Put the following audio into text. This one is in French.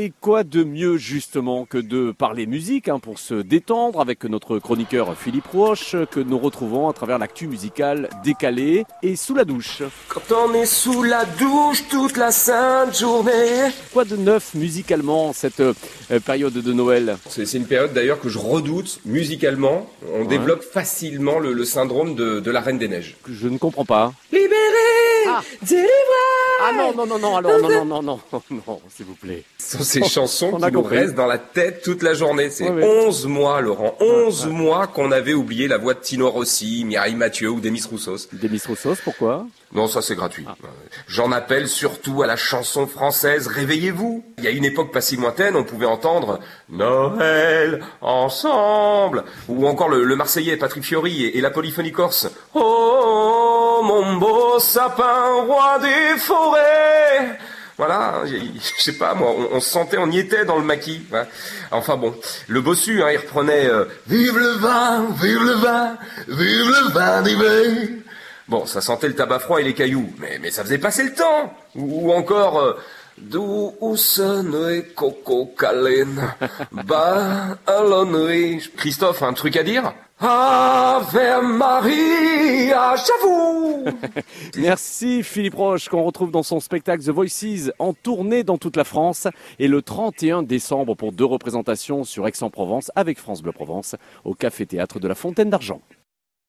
Et quoi de mieux justement que de parler musique hein, pour se détendre avec notre chroniqueur Philippe Roche que nous retrouvons à travers l'actu musicale décalée et sous la douche. Quand on est sous la douche toute la sainte journée. Quoi de neuf musicalement cette euh, période de Noël? C'est une période d'ailleurs que je redoute musicalement. On développe facilement le, syndrome de, de, la Reine des Neiges. Je ne comprends pas. Ah. Délivré ah non, non, non, non, alors non, non, non, non, non, s'il vous plaît. Ce sont ces chansons qui nous restent dans la tête toute la journée. C'est 11 mois, Laurent, 11 mois qu'on avait oublié la voix de Tino Rossi, Mireille Mathieu ou Demis Roussos. Demis Roussos, pourquoi? Non, ça c'est gratuit. Ah. J'en appelle surtout à la chanson française Réveillez-vous. Il y a une époque pas si lointaine, on pouvait entendre Noël ensemble, ou encore le, Marseillais Patrick Fiori et, la polyphonie corse. Oh mon beau sapin, roi des forêts. Voilà, je sais pas, moi, on, se sentait, on y était dans le maquis. Enfin bon, le bossu, hein, il reprenait euh, Vive le vin, vive le vin, vive le vin d'hiver. Bon, ça sentait le tabac froid et les cailloux, mais, mais ça faisait passer le temps. Ou, encore euh, nuit. Christophe, un truc à dire? Ave Maria, j'avoue Merci Philippe Roche qu'on retrouve dans son spectacle The Voices en tournée dans toute la France et le 31 décembre pour deux représentations sur Aix-en-Provence avec France Bleu Provence au Café Théâtre de la Fontaine d'Argent.